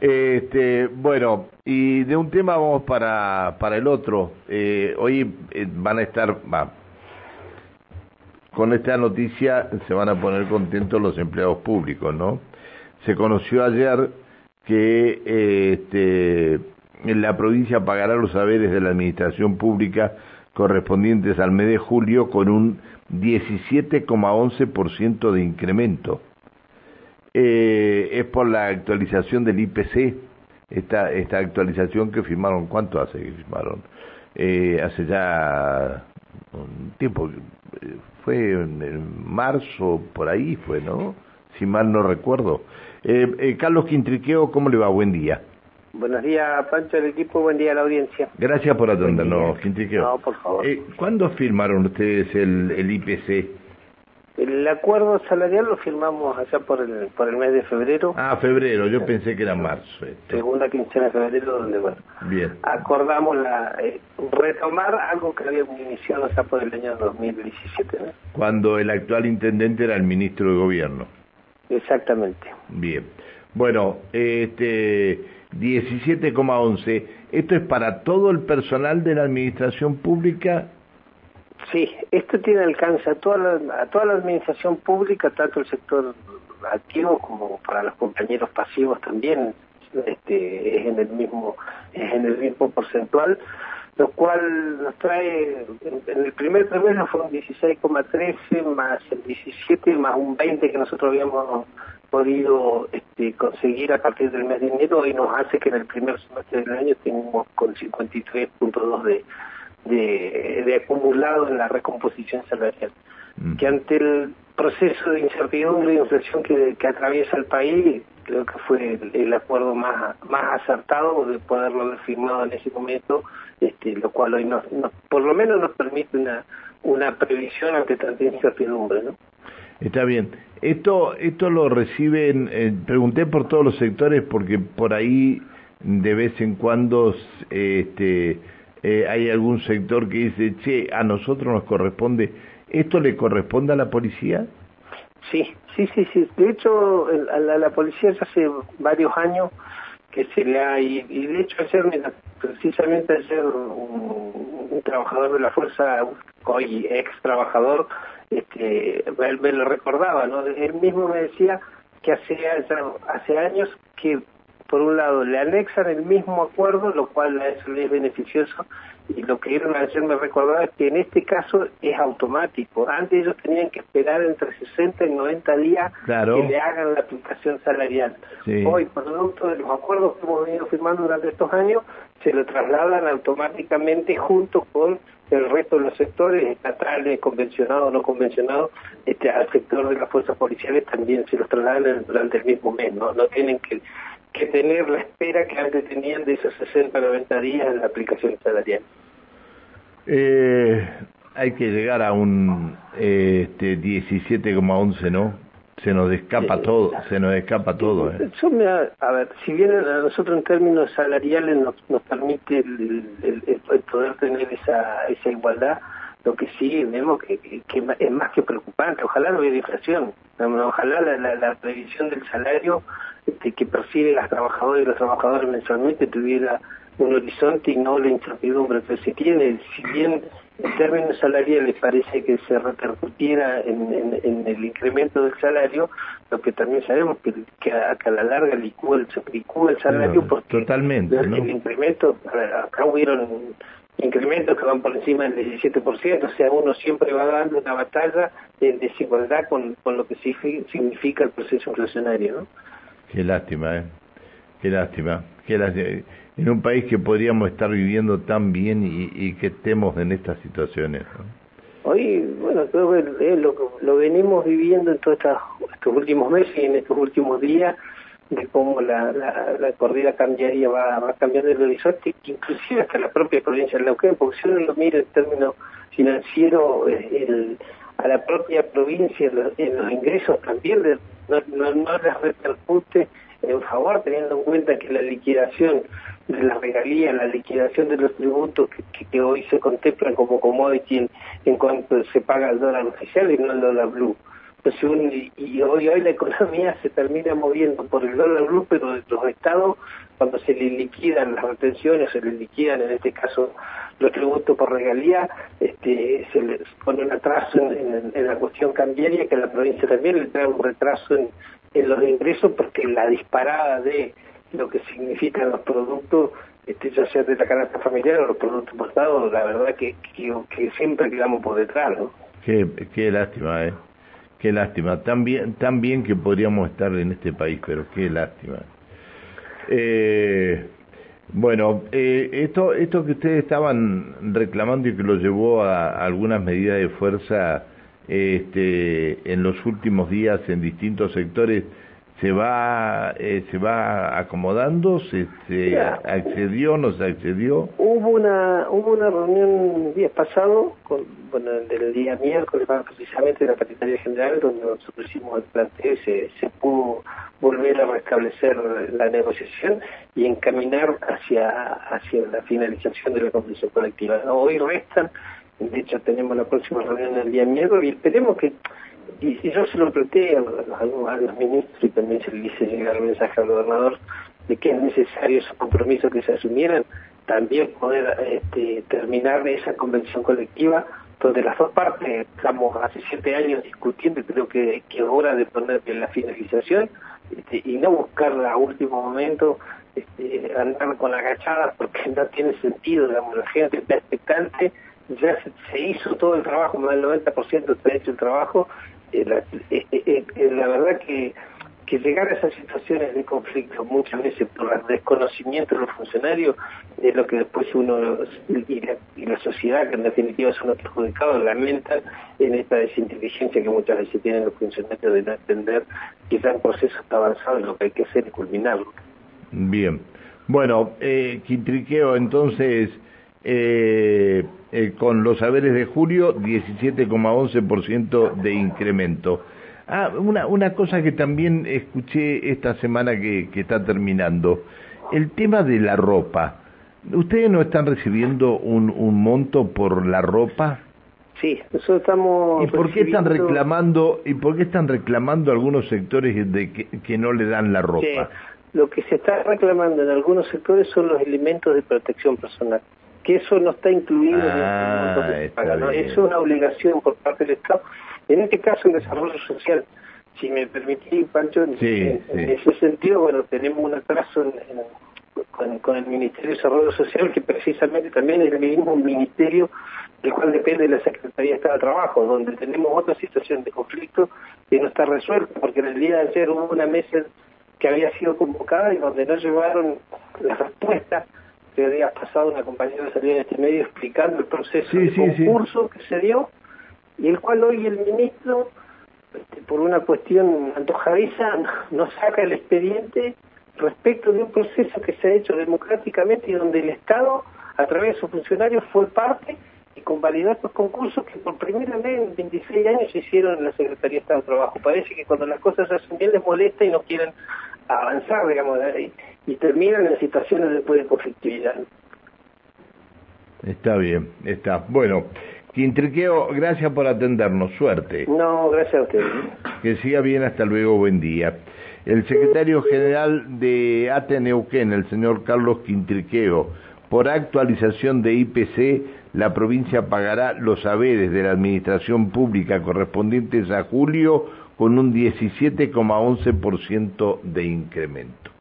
Este, bueno, y de un tema vamos para, para el otro. Eh, hoy eh, van a estar, con esta noticia se van a poner contentos los empleados públicos, ¿no? Se conoció ayer que eh, este, la provincia pagará los saberes de la administración pública correspondientes al mes de julio con un 17,11% de incremento. Eh, es por la actualización del IPC, esta, esta actualización que firmaron, ¿cuánto hace que firmaron? Eh, hace ya un tiempo, eh, fue en, marzo, por ahí fue, ¿no? Si mal no recuerdo. Carlos Quintriqueo, ¿cómo le va? Buen día. Buenos días, Pancho, el equipo. Buen día a la audiencia. Gracias por atendernos, Quintriqueo. No, por favor. Eh, ¿Cuándo firmaron ustedes el, el, IPC? El acuerdo salarial lo firmamos allá por el, por el mes de febrero. Ah, febrero. Yo pensé que era marzo. Segunda quincena de febrero, donde, bueno, Bien. acordamos la eh, retomar algo que habíamos iniciado allá por el año 2017. ¿no? Cuando el actual intendente era el ministro de Gobierno. Exactamente. Bien. Bueno, este 17,11. ¿Esto es para todo el personal de la administración pública? Sí, esto tiene alcance a toda la, a toda la administración pública, tanto el sector activo como para los compañeros pasivos también. Este, es en el mismo es en el mismo porcentual lo cual nos trae, en el primer trimestre fueron 16,13 más el 17 más un 20 que nosotros habíamos podido este, conseguir a partir del mes de enero y nos hace que en el primer semestre del año tengamos con 53.2 de, de, de acumulado en la recomposición salarial. Que ante el proceso de incertidumbre y inflación que, que atraviesa el país, creo que fue el, acuerdo más, más acertado de poderlo haber firmado en ese momento, este, lo cual hoy nos, por lo menos nos permite una, una previsión ante tanta incertidumbre. ¿no? Está bien. Esto, esto lo reciben, eh, pregunté por todos los sectores porque por ahí de vez en cuando este, eh, hay algún sector que dice, che, a nosotros nos corresponde, ¿esto le corresponde a la policía? Sí, sí, sí, sí. De hecho, a la, policía ya hace varios años que se le ha, y, y de hecho ayer, mira, precisamente ayer un, un, trabajador de la fuerza, hoy ex trabajador, este, él me lo recordaba, ¿no? Él mismo me decía que hace, hace años que por un lado le anexan el mismo acuerdo, lo cual a eso le es beneficioso, y lo que iban a decir me recordaba es que en este caso es automático. Antes ellos tenían que esperar entre 60 y 90 días claro. que le hagan la aplicación salarial. Sí. Hoy, producto de los acuerdos que hemos venido firmando durante estos años, se lo trasladan automáticamente junto con el resto de los sectores estatales, convencionados o no convencionados, este, al sector de las fuerzas policiales también se los trasladan durante el mismo mes, no, no tienen que, que tener la espera que antes tenían de esos 60 90 días en la aplicación salarial. Eh, hay que llegar a un eh, este 17,11, ¿no? Se nos escapa todo, se nos escapa todo. ¿eh? Eso me a ver, si bien a nosotros en términos salariales nos, nos permite el- el- el poder tener esa, esa igualdad, lo que sí vemos que, que- que es más que preocupante. Ojalá no hubiera inflación, ojalá la, la, la previsión del salario este, que perciben las trabajadoras y los trabajadores mensualmente tuviera un horizonte y no la incertidumbre que se tiene. Si bien en términos salariales parece que se repercutiera en, en- en el incremento del salario, lo que también sabemos que, que, a, que a la larga licúa el, licúa el salario No, porque totalmente, ¿no? el incremento, acá hubieron incrementos que van por encima del 17%, o sea, uno siempre va dando una batalla de desigualdad con, con lo que signifi- significa el proceso inflacionario, ¿no? Qué lástima, ¿eh? Qué lástima. Qué lástima. En un país que podríamos estar viviendo tan bien y, y que estemos en estas situaciones. ¿no? Hoy, bueno, creo que eh, lo, lo venimos viviendo en todos estos últimos meses y en estos últimos días, de cómo la, la, la corrida cambiaria va, va cambiando el horizonte, inclusive hasta la propia provincia de Neuquén, porque si uno lo mira en términos financieros, eh, a la propia provincia, en los, ingresos también le- no, no, no les repercute en favor, teniendo en cuenta que la liquidación de las regalías, la liquidación de los tributos que hoy se contemplan como commodity en, en cuanto se paga el dólar oficial y no el dólar blue. Y, hoy, hoy la economía se termina moviendo por el dólar blue, pero los estados, cuando se le liquidan las retenciones, se le liquidan en este caso los tributos por regalía, este, se le pone un atraso en, la cuestión cambiaria, que a la provincia también le trae un retraso en, los ingresos, porque la disparada de lo que significan los productos este, ya sea de la canasta familiar o los productos importados, la verdad que, que, siempre quedamos por detrás, ¿no? Qué, qué lástima, ¿eh? Qué lástima. Tan bien, tan bien que podríamos estar en este país, pero qué lástima. Eh, bueno, eh, esto, esto que ustedes estaban reclamando y que lo llevó a, algunas medidas de fuerza este, en los últimos días en distintos sectores, se va eh, se va acomodando se, se accedió no se accedió hubo una hubo una reunión el día pasado con bueno del día miércoles precisamente de la Secretaría General donde nosotros hicimos el planteo y se, se pudo volver a restablecer la negociación y encaminar hacia hacia la finalización de la convención colectiva. Hoy restan de hecho tenemos la próxima reunión el día miércoles y esperemos que y, yo se lo planteé a, los ministros y también se le hice llegar el mensaje al gobernador de que es necesario esos compromisos que se asumieran, también poder este, terminar esa convención colectiva donde las dos partes estamos hace siete años discutiendo y creo que, es hora de poner la finalización este, y no buscar a último momento este, andar con agachadas porque no tiene sentido, la gente está expectante, ya se, hizo todo el trabajo, más del 90% está hecho el trabajo la, eh, eh, la verdad que, llegar a esas situaciones de conflicto muchas veces por el desconocimiento de los funcionarios es lo que después uno y la, y la sociedad que en definitiva son los perjudicados lamentan en esta desinteligencia que muchas veces tienen los funcionarios de no entender que ya proceso está avanzado y lo que hay que hacer es culminarlo. Bien. Bueno, eh, Quintriqueo, entonces, eh, eh, con los saberes de julio, 17,11% de incremento. Ah, una, una cosa que también escuché esta semana que, que está terminando, el tema de la ropa. ¿Ustedes no están recibiendo un, un monto por la ropa? Sí, nosotros estamos. ¿Y por qué están reclamando y por qué están reclamando algunos sectores de que, que no le dan la ropa? Lo que se está reclamando en algunos sectores son los elementos de protección personal que eso no está incluido en el ah, Es una obligación por parte del Estado. En este caso, el desarrollo social. Si me permitís, Pancho, en, ese sentido, bueno, tenemos un atraso con, el Ministerio de Desarrollo Social, que precisamente también es el mismo ministerio del cual depende la Secretaría de Estado de Trabajo, donde tenemos otra situación de conflicto que no está resuelta, porque en el día de ayer hubo una mesa que había sido convocada y donde no llevaron la respuesta que días pasado una compañera salió en este medio explicando el proceso de concurso que se dio y el cual hoy el ministro, este, por una cuestión antojadiza, no saca el expediente respecto de un proceso que se ha hecho democráticamente y donde el Estado, a través de sus funcionarios, fue parte y convalidó estos concursos que por primera vez en 26 años se hicieron en la Secretaría de Estado de Trabajo. Parece que cuando las cosas se hacen bien les molesta y no quieren avanzar, digamos, y terminan en situaciones después de conflictividad. Está bien, está. Bueno, Quintriqueo, gracias por atendernos, suerte. No, gracias a usted. Que siga bien, hasta luego, buen día. El secretario general de Ateneuquén, el señor Carlos Quintriqueo, por actualización de IPC, la provincia pagará los saberes de la administración pública correspondientes a julio con un 17,11% de incremento.